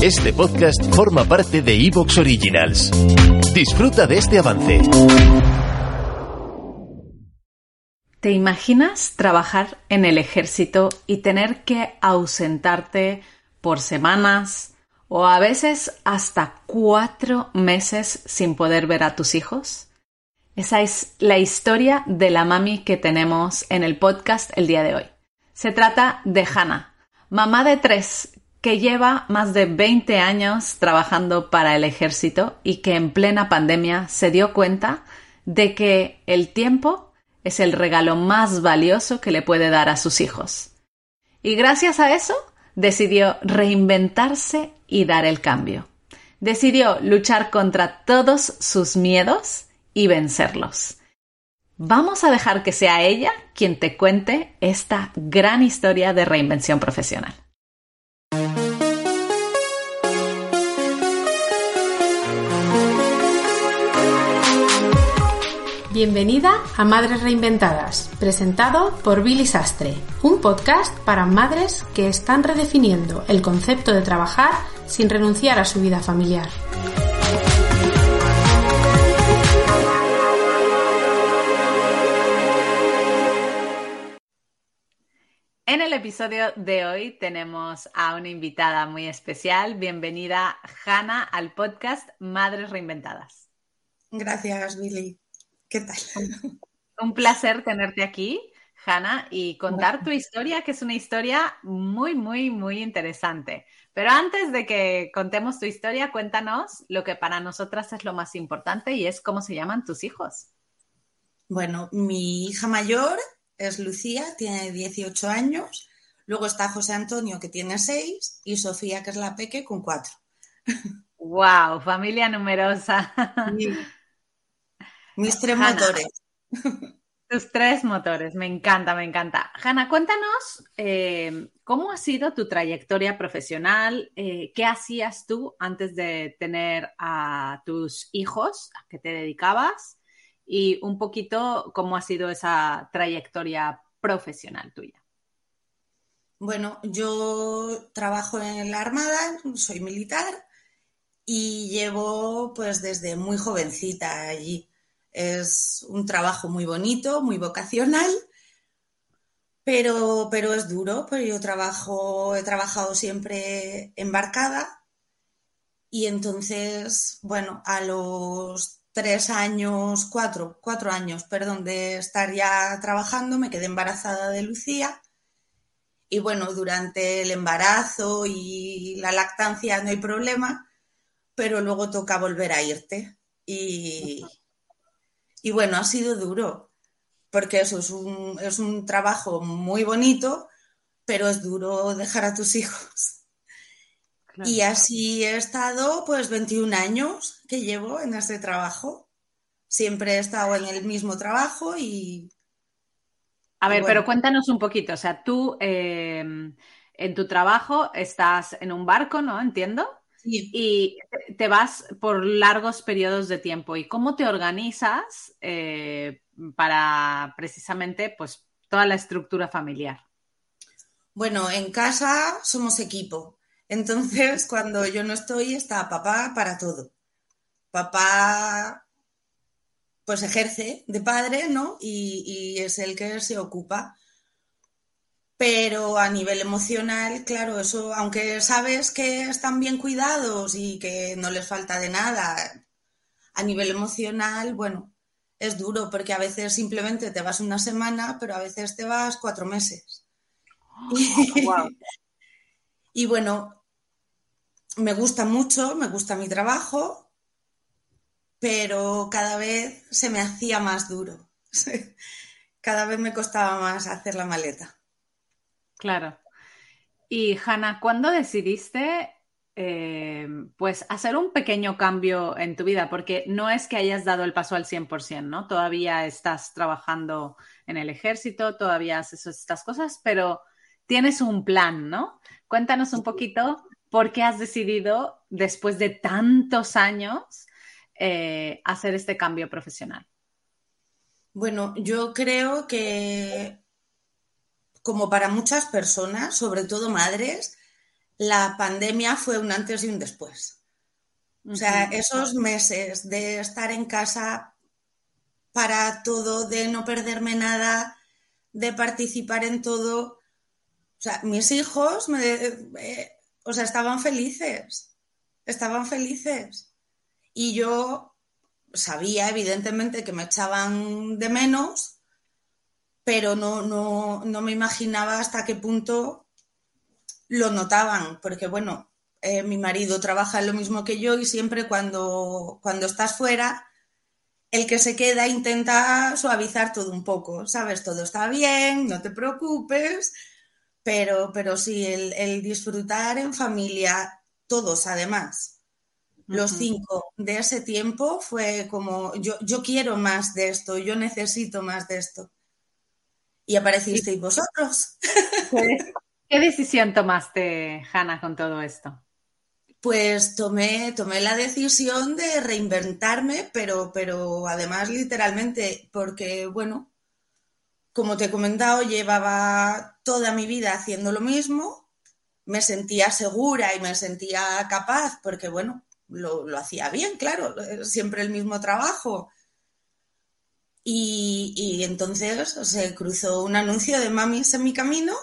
Este podcast forma parte de Evox Originals. Disfruta de este avance. ¿Te imaginas trabajar en el ejército y tener que ausentarte por semanas o a veces hasta cuatro meses sin poder ver a tus hijos? Esa es la historia de la mami que tenemos en el podcast el día de hoy. Se trata de Hannah, mamá de tres que lleva más de 20 años trabajando para el ejército y que en plena pandemia se dio cuenta de que el tiempo es el regalo más valioso que le puede dar a sus hijos. Y gracias a eso decidió reinventarse y dar el cambio. Decidió luchar contra todos sus miedos y vencerlos. Vamos a dejar que sea ella quien te cuente esta gran historia de reinvención profesional. Bienvenida a Madres Reinventadas, presentado por Billy Sastre, un podcast para madres que están redefiniendo el concepto de trabajar sin renunciar a su vida familiar. En el episodio de hoy tenemos a una invitada muy especial. Bienvenida, Hanna, al podcast Madres Reinventadas. Gracias, Billy. ¿Qué tal? Un placer tenerte aquí, Hanna, y contar tu historia, que es una historia muy, muy, muy interesante. Pero antes de que contemos tu historia, cuéntanos lo que para nosotras es lo más importante y es cómo se llaman tus hijos. Bueno, mi hija mayor es Lucía, tiene 18 años. Luego está José Antonio, que tiene 6, y Sofía, que es la peque, con 4. ¡Wow! Familia numerosa. Mis tres motores. Tus tres motores, me encanta, me encanta. Hanna, cuéntanos eh, cómo ha sido tu trayectoria profesional, eh, qué hacías tú antes de tener a tus hijos, a qué te dedicabas y un poquito cómo ha sido esa trayectoria profesional tuya. Bueno, yo trabajo en la Armada, soy militar y llevo pues desde muy jovencita allí. Es un trabajo muy bonito, muy vocacional, pero, pero es duro, pues yo trabajo, he trabajado siempre embarcada y entonces, bueno, a los tres años, cuatro, cuatro años, perdón, de estar ya trabajando, me quedé embarazada de Lucía. Y bueno, durante el embarazo y la lactancia no hay problema, pero luego toca volver a irte. Y, y bueno, ha sido duro, porque eso es un, es un trabajo muy bonito, pero es duro dejar a tus hijos. Y así he estado pues 21 años que llevo en este trabajo. Siempre he estado en el mismo trabajo y... A ver, pero cuéntanos un poquito, o sea, tú eh, en tu trabajo estás en un barco, ¿no? Entiendo. Y te vas por largos periodos de tiempo. ¿Y cómo te organizas eh, para precisamente pues, toda la estructura familiar? Bueno, en casa somos equipo. Entonces, cuando yo no estoy, está papá para todo. Papá pues ejerce de padre, ¿no? Y, y es el que se ocupa pero a nivel emocional, claro, eso, aunque sabes que están bien cuidados y que no les falta de nada, a nivel emocional, bueno, es duro porque a veces simplemente te vas una semana, pero a veces te vas cuatro meses. y bueno, me gusta mucho, me gusta mi trabajo, pero cada vez se me hacía más duro. cada vez me costaba más hacer la maleta. Claro. Y Hanna, ¿cuándo decidiste eh, pues hacer un pequeño cambio en tu vida? Porque no es que hayas dado el paso al 100%, ¿no? Todavía estás trabajando en el ejército, todavía haces estas cosas, pero tienes un plan, ¿no? Cuéntanos un poquito por qué has decidido, después de tantos años, eh, hacer este cambio profesional. Bueno, yo creo que como para muchas personas, sobre todo madres, la pandemia fue un antes y un después. O sea, esos meses de estar en casa para todo, de no perderme nada, de participar en todo. O sea, mis hijos me, eh, o sea, estaban felices, estaban felices. Y yo sabía, evidentemente, que me echaban de menos, pero no, no, no me imaginaba hasta qué punto lo notaban, porque bueno, eh, mi marido trabaja lo mismo que yo y siempre cuando, cuando estás fuera, el que se queda intenta suavizar todo un poco, ¿sabes? Todo está bien, no te preocupes, pero, pero sí, el, disfrutar en familia, todos además, los cinco de ese tiempo fue como, yo, yo quiero más de esto, yo necesito más de esto. Y aparecisteis vosotros. ¿Qué decisión tomaste, Hanna, con todo esto? Pues tomé, tomé la decisión de reinventarme, pero, pero además literalmente, porque, bueno, como te he comentado, llevaba toda mi vida haciendo lo mismo, me sentía segura y me sentía capaz, porque, bueno, lo, lo hacía bien, claro, siempre el mismo trabajo. Y, y entonces se cruzó un anuncio de mamis en mi camino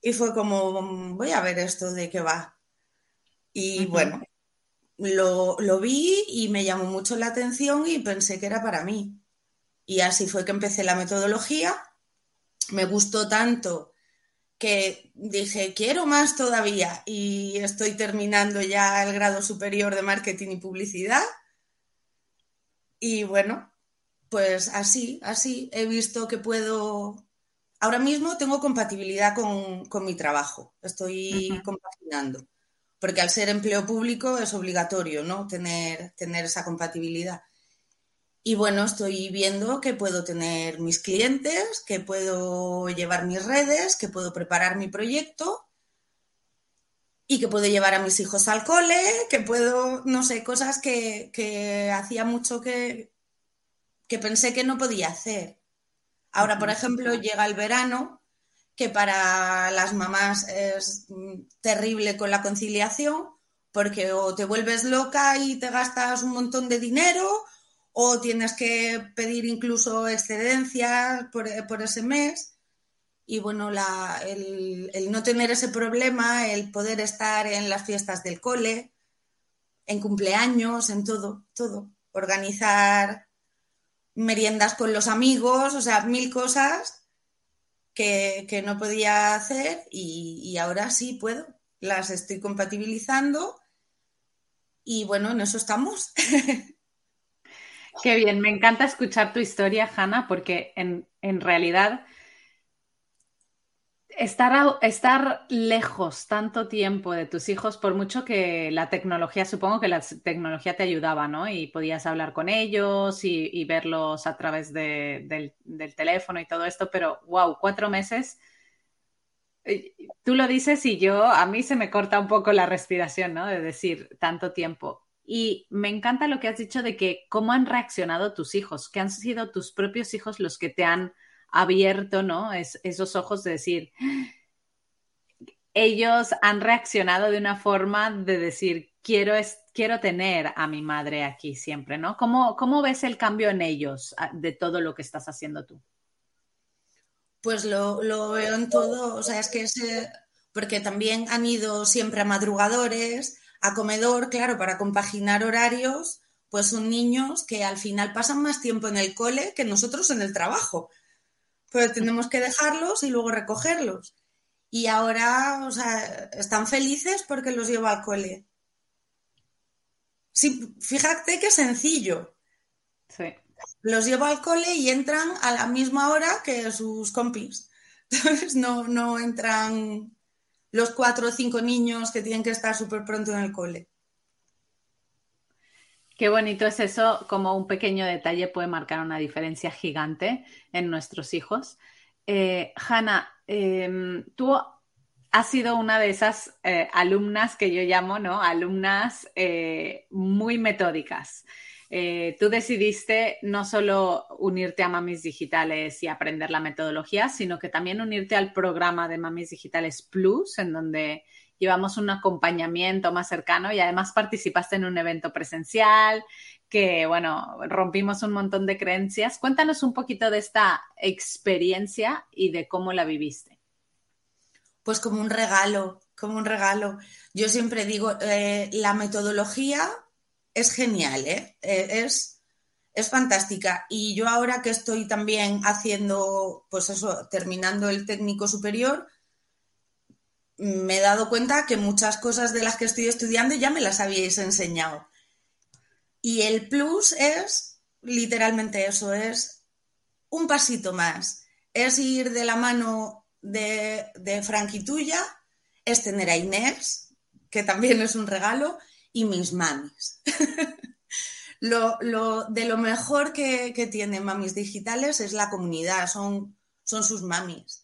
y fue como, voy a ver esto de qué va. Y bueno, lo, lo, vi y me llamó mucho la atención y pensé que era para mí. Y así fue que empecé la metodología. Me gustó tanto que dije, quiero más todavía y estoy terminando ya el grado superior de marketing y publicidad. Y bueno, pues así, así he visto que puedo ahora mismo tengo compatibilidad con, mi trabajo, estoy compaginando, porque al ser empleo público es obligatorio, ¿no? Tener, tener esa compatibilidad. Y bueno, estoy viendo que puedo tener mis clientes, que puedo llevar mis redes, que puedo preparar mi proyecto y que puedo llevar a mis hijos al cole, que puedo, no sé, cosas que, que hacía mucho que, que pensé que no podía hacer. Ahora, por ejemplo, llega el verano, que para las mamás es mm, terrible con la conciliación, porque o te vuelves loca y te gastas un montón de dinero, o tienes que pedir incluso excedencias por, ese mes. Y bueno, el, el, no tener ese problema, el poder estar en las fiestas del cole, en cumpleaños, en todo, todo. Organizar meriendas con los amigos, o sea, mil cosas que, no podía hacer y, ahora sí puedo. Las estoy compatibilizando y bueno, en eso estamos. Qué bien, me encanta escuchar tu historia, Hanna, porque en, en realidad Estar, estar lejos tanto tiempo de tus hijos, por mucho que la tecnología, supongo que la tecnología te ayudaba, ¿no? Y podías hablar con ellos y, verlos a través del, teléfono y todo esto, pero wow, cuatro meses. Eh, tú lo dices y yo, a mí se me corta un poco la respiración, ¿no? De decir tanto tiempo. Y me encanta lo que has dicho de que cómo han reaccionado tus hijos, que han sido tus propios hijos los que te han abierto, ¿no? Es, esos ojos de decir, ellos han reaccionado de una forma de decir, quiero, es, quiero tener a mi madre aquí siempre, ¿no? ¿Cómo, ¿Cómo ves el cambio en ellos de todo lo que estás haciendo tú? Pues lo, lo veo en todo, o sea, es que es, porque también han ido siempre a madrugadores, a comedor, claro, para compaginar horarios, pues son niños que al final pasan más tiempo en el cole que nosotros en el trabajo pero tenemos que dejarlos y luego recogerlos. Y ahora, o sea, están felices porque los llevo al cole. Sí, fíjate qué sencillo. Sí. Los llevo al cole y entran a la misma hora que sus compis. Entonces no, no entran los cuatro o cinco niños que tienen que estar súper pronto en el cole. Qué bonito es eso, como un pequeño detalle puede marcar una diferencia gigante en nuestros hijos. Eh, Hanna, em, tú has sido una de esas eh, alumnas que yo llamo, ¿no? Alumnas eh, muy metódicas. tú decidiste no solo unirte a Mamis Digitales y aprender la metodología, sino que también unirte al programa de Mamis Digitales Plus, en donde llevamos un acompañamiento más cercano y además participaste en un evento presencial que, bueno, rompimos un montón de creencias. Cuéntanos un poquito de esta experiencia y de cómo la viviste. Pues como un regalo, como un regalo. Yo siempre digo, eh, la metodología es genial, ¿eh? eh es es fantástica. Y yo ahora que estoy también haciendo, pues eso, terminando el técnico superior, me he dado cuenta que muchas cosas de las que estoy estudiando ya me las habíais enseñado. Y el plus es literalmente eso, es un pasito más. Es ir de la mano de, de tuya, es tener a Inés, que también es un regalo, y mis mamis. lo, de lo mejor que, que tienen Mamis Digitales es la comunidad, son, son sus mamis.